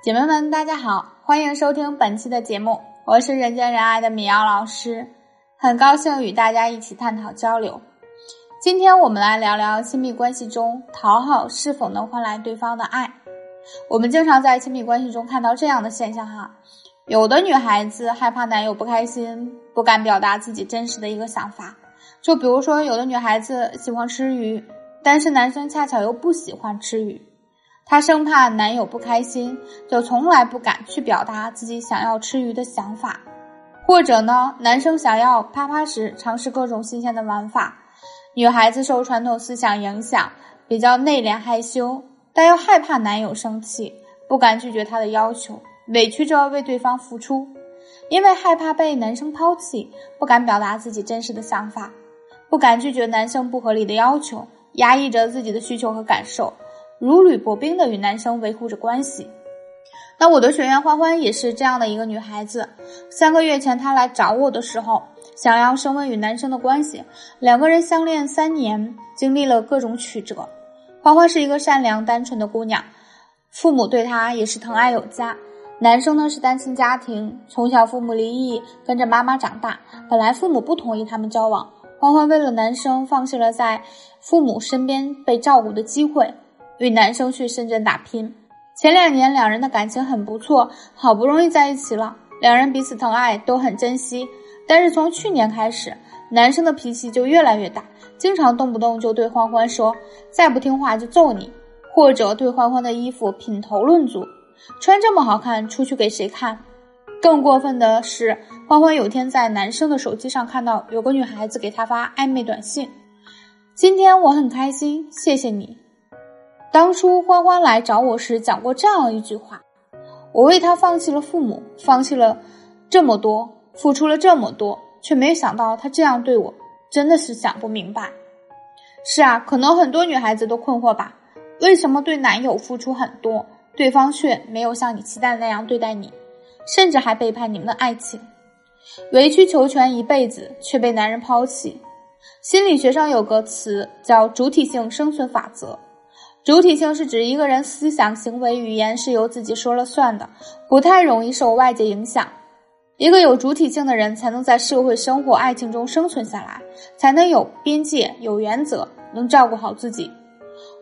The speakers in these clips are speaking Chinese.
姐妹们，大家好，欢迎收听本期的节目，我是人见人爱的米瑶老师，很高兴与大家一起探讨交流。今天我们来聊聊亲密关系中讨好是否能换来对方的爱。我们经常在亲密关系中看到这样的现象哈，有的女孩子害怕男友不开心，不敢表达自己真实的一个想法。就比如说，有的女孩子喜欢吃鱼，但是男生恰巧又不喜欢吃鱼。她生怕男友不开心，就从来不敢去表达自己想要吃鱼的想法，或者呢，男生想要啪啪时尝试各种新鲜的玩法，女孩子受传统思想影响，比较内敛害羞，但又害怕男友生气，不敢拒绝他的要求，委屈着为对方付出，因为害怕被男生抛弃，不敢表达自己真实的想法，不敢拒绝男生不合理的要求，压抑着自己的需求和感受。如履薄冰的与男生维护着关系，那我的学员欢欢也是这样的一个女孩子。三个月前她来找我的时候，想要升温与男生的关系。两个人相恋三年，经历了各种曲折。欢欢是一个善良单纯的姑娘，父母对她也是疼爱有加。男生呢是单亲家庭，从小父母离异，跟着妈妈长大。本来父母不同意他们交往，欢欢为了男生放弃了在父母身边被照顾的机会。与男生去深圳打拼，前两年两人的感情很不错，好不容易在一起了，两人彼此疼爱，都很珍惜。但是从去年开始，男生的脾气就越来越大，经常动不动就对欢欢说：“再不听话就揍你。”或者对欢欢的衣服品头论足，穿这么好看出去给谁看？更过分的是，欢欢有天在男生的手机上看到有个女孩子给他发暧昧短信：“今天我很开心，谢谢你。”当初欢欢来找我时讲过这样一句话：“我为他放弃了父母，放弃了这么多，付出了这么多，却没想到他这样对我，真的是想不明白。”是啊，可能很多女孩子都困惑吧？为什么对男友付出很多，对方却没有像你期待那样对待你，甚至还背叛你们的爱情，委曲求全一辈子却被男人抛弃？心理学上有个词叫主体性生存法则。主体性是指一个人思想、行为、语言是由自己说了算的，不太容易受外界影响。一个有主体性的人，才能在社会生活、爱情中生存下来，才能有边界、有原则，能照顾好自己。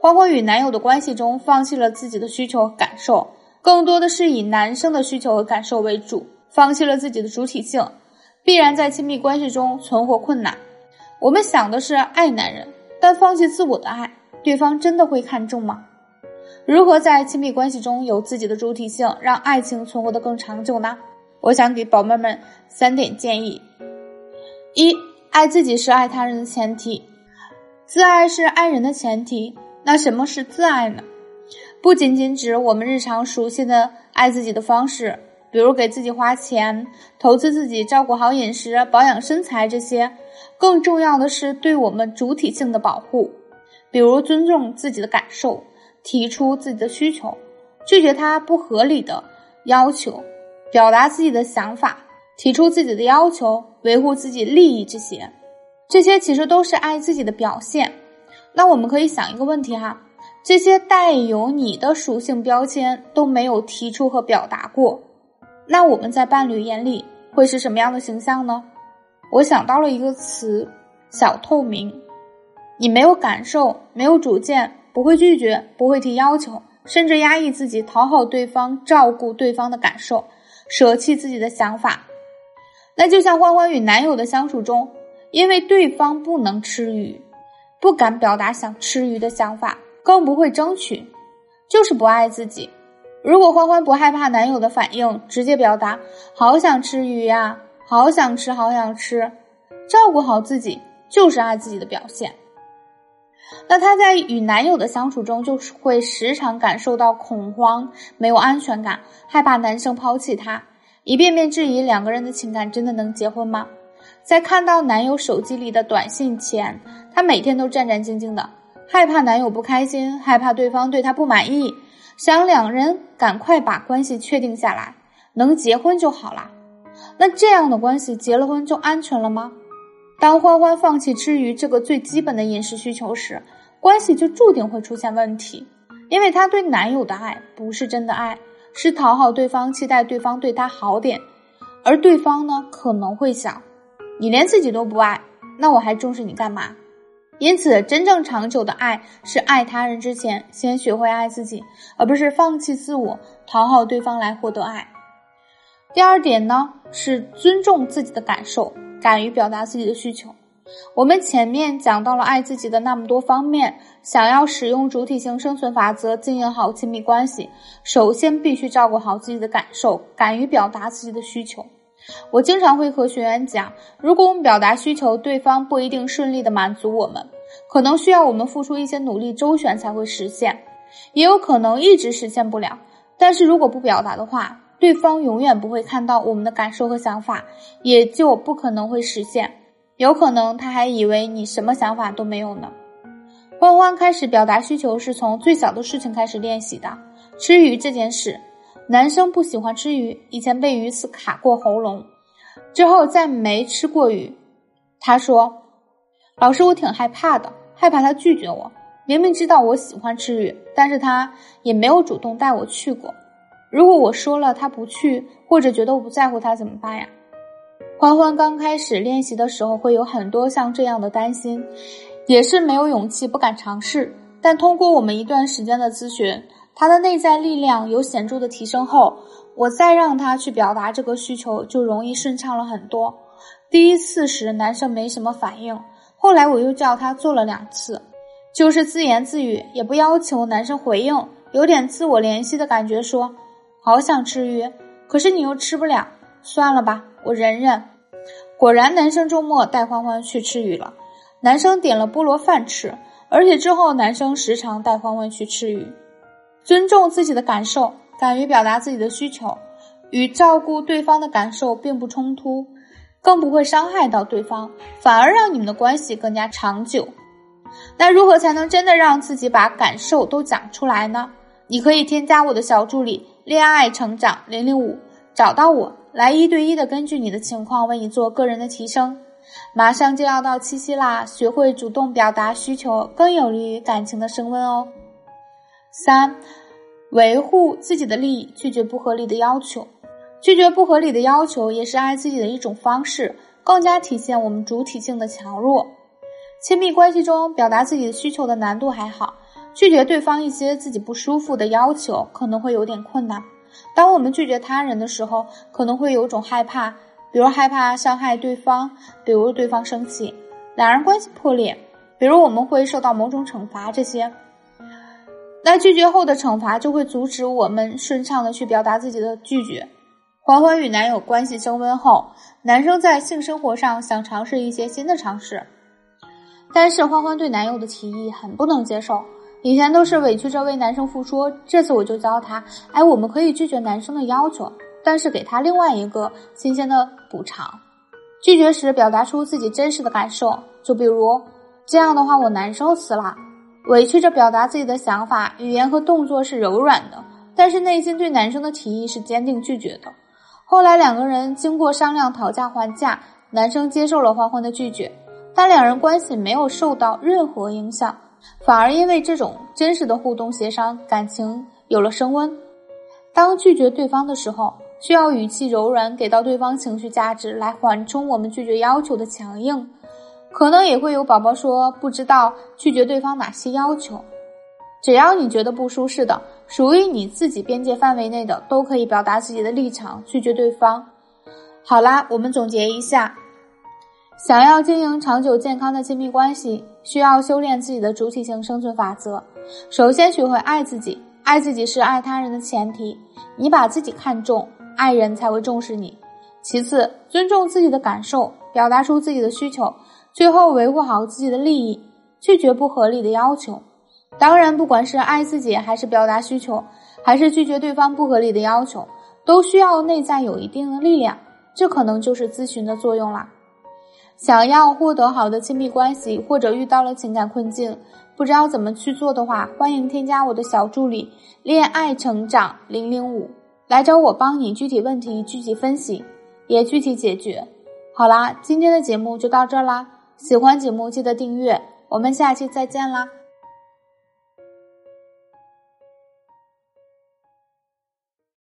欢欢与男友的关系中，放弃了自己的需求和感受，更多的是以男生的需求和感受为主，放弃了自己的主体性，必然在亲密关系中存活困难。我们想的是爱男人，但放弃自我的爱。对方真的会看重吗？如何在亲密关系中有自己的主体性，让爱情存活的更长久呢？我想给宝贝们三点建议：一、爱自己是爱他人的前提，自爱是爱人的前提。那什么是自爱呢？不仅仅指我们日常熟悉的爱自己的方式，比如给自己花钱、投资自己、照顾好饮食、保养身材这些，更重要的是对我们主体性的保护。比如尊重自己的感受，提出自己的需求，拒绝他不合理的要求，表达自己的想法，提出自己的要求，维护自己利益，这些，这些其实都是爱自己的表现。那我们可以想一个问题哈，这些带有你的属性标签都没有提出和表达过，那我们在伴侣眼里会是什么样的形象呢？我想到了一个词，小透明。你没有感受，没有主见，不会拒绝，不会提要求，甚至压抑自己，讨好对方，照顾对方的感受，舍弃自己的想法。那就像欢欢与男友的相处中，因为对方不能吃鱼，不敢表达想吃鱼的想法，更不会争取，就是不爱自己。如果欢欢不害怕男友的反应，直接表达好想吃鱼呀，好想吃，好想吃，照顾好自己，就是爱自己的表现。那她在与男友的相处中，就是会时常感受到恐慌，没有安全感，害怕男生抛弃她，一遍遍质疑两个人的情感真的能结婚吗？在看到男友手机里的短信前，她每天都战战兢兢的，害怕男友不开心，害怕对方对她不满意，想两人赶快把关系确定下来，能结婚就好了。那这样的关系结了婚就安全了吗？当欢欢放弃吃鱼这个最基本的饮食需求时，关系就注定会出现问题，因为她对男友的爱不是真的爱，是讨好对方，期待对方对她好点，而对方呢可能会想，你连自己都不爱，那我还重视你干嘛？因此，真正长久的爱是爱他人之前先学会爱自己，而不是放弃自我，讨好对方来获得爱。第二点呢是尊重自己的感受，敢于表达自己的需求。我们前面讲到了爱自己的那么多方面，想要使用主体性生存法则经营好亲密关系，首先必须照顾好自己的感受，敢于表达自己的需求。我经常会和学员讲，如果我们表达需求，对方不一定顺利的满足我们，可能需要我们付出一些努力周旋才会实现，也有可能一直实现不了。但是如果不表达的话，对方永远不会看到我们的感受和想法，也就不可能会实现。有可能他还以为你什么想法都没有呢。欢欢开始表达需求是从最小的事情开始练习的，吃鱼这件事。男生不喜欢吃鱼，以前被鱼刺卡过喉咙，之后再没吃过鱼。他说：“老师，我挺害怕的，害怕他拒绝我。明明知道我喜欢吃鱼，但是他也没有主动带我去过。如果我说了他不去，或者觉得我不在乎他，怎么办呀？”欢欢刚开始练习的时候，会有很多像这样的担心，也是没有勇气，不敢尝试。但通过我们一段时间的咨询，他的内在力量有显著的提升后，我再让他去表达这个需求，就容易顺畅了很多。第一次时，男生没什么反应，后来我又叫他做了两次，就是自言自语，也不要求男生回应，有点自我怜惜的感觉，说：“好想吃鱼，可是你又吃不了，算了吧，我忍忍。”果然，男生周末带欢欢去吃鱼了，男生点了菠萝饭吃，而且之后男生时常带欢欢去吃鱼。尊重自己的感受，敢于表达自己的需求，与照顾对方的感受并不冲突，更不会伤害到对方，反而让你们的关系更加长久。那如何才能真的让自己把感受都讲出来呢？你可以添加我的小助理“恋爱成长零零五”，找到我来一对一的根据你的情况为你做个人的提升。马上就要到七夕啦，学会主动表达需求，更有利于感情的升温哦。三，维护自己的利益，拒绝不合理的要求。拒绝不合理的要求，也是爱自己的一种方式，更加体现我们主体性的强弱。亲密关系中，表达自己的需求的难度还好，拒绝对方一些自己不舒服的要求，可能会有点困难。当我们拒绝他人的时候，可能会有种害怕，比如害怕伤害对方，比如对方生气，两人关系破裂，比如我们会受到某种惩罚，这些。那拒绝后的惩罚就会阻止我们顺畅的去表达自己的拒绝。欢欢与男友关系升温后，男生在性生活上想尝试一些新的尝试，但是欢欢对男友的提议很不能接受。以前都是委屈着为男生付出，这次我就教他，哎，我们可以拒绝男生的要求，但是给他另外一个新鲜的补偿。拒绝时表达出自己真实的感受，就比如这样的话，我难受死了。委屈着表达自己的想法，语言和动作是柔软的，但是内心对男生的提议是坚定拒绝的。后来两个人经过商量、讨价还价，男生接受了欢欢的拒绝，但两人关系没有受到任何影响，反而因为这种真实的互动协商，感情有了升温。当拒绝对方的时候，需要语气柔软，给到对方情绪价值，来缓冲我们拒绝要求的强硬。可能也会有宝宝说不知道拒绝对方哪些要求，只要你觉得不舒适的，属于你自己边界范围内的，都可以表达自己的立场，拒绝对方。好啦，我们总结一下，想要经营长久健康的亲密关系，需要修炼自己的主体性生存法则。首先学会爱自己，爱自己是爱他人的前提，你把自己看重，爱人才会重视你。其次，尊重自己的感受，表达出自己的需求。最后，维护好自己的利益，拒绝不合理的要求。当然，不管是爱自己，还是表达需求，还是拒绝对方不合理的要求，都需要内在有一定的力量。这可能就是咨询的作用啦。想要获得好的亲密关系，或者遇到了情感困境，不知道怎么去做的话，欢迎添加我的小助理“恋爱成长零零五”来找我，帮你具体问题具体分析，也具体解决。好啦，今天的节目就到这啦。喜欢节目记得订阅，我们下期再见啦！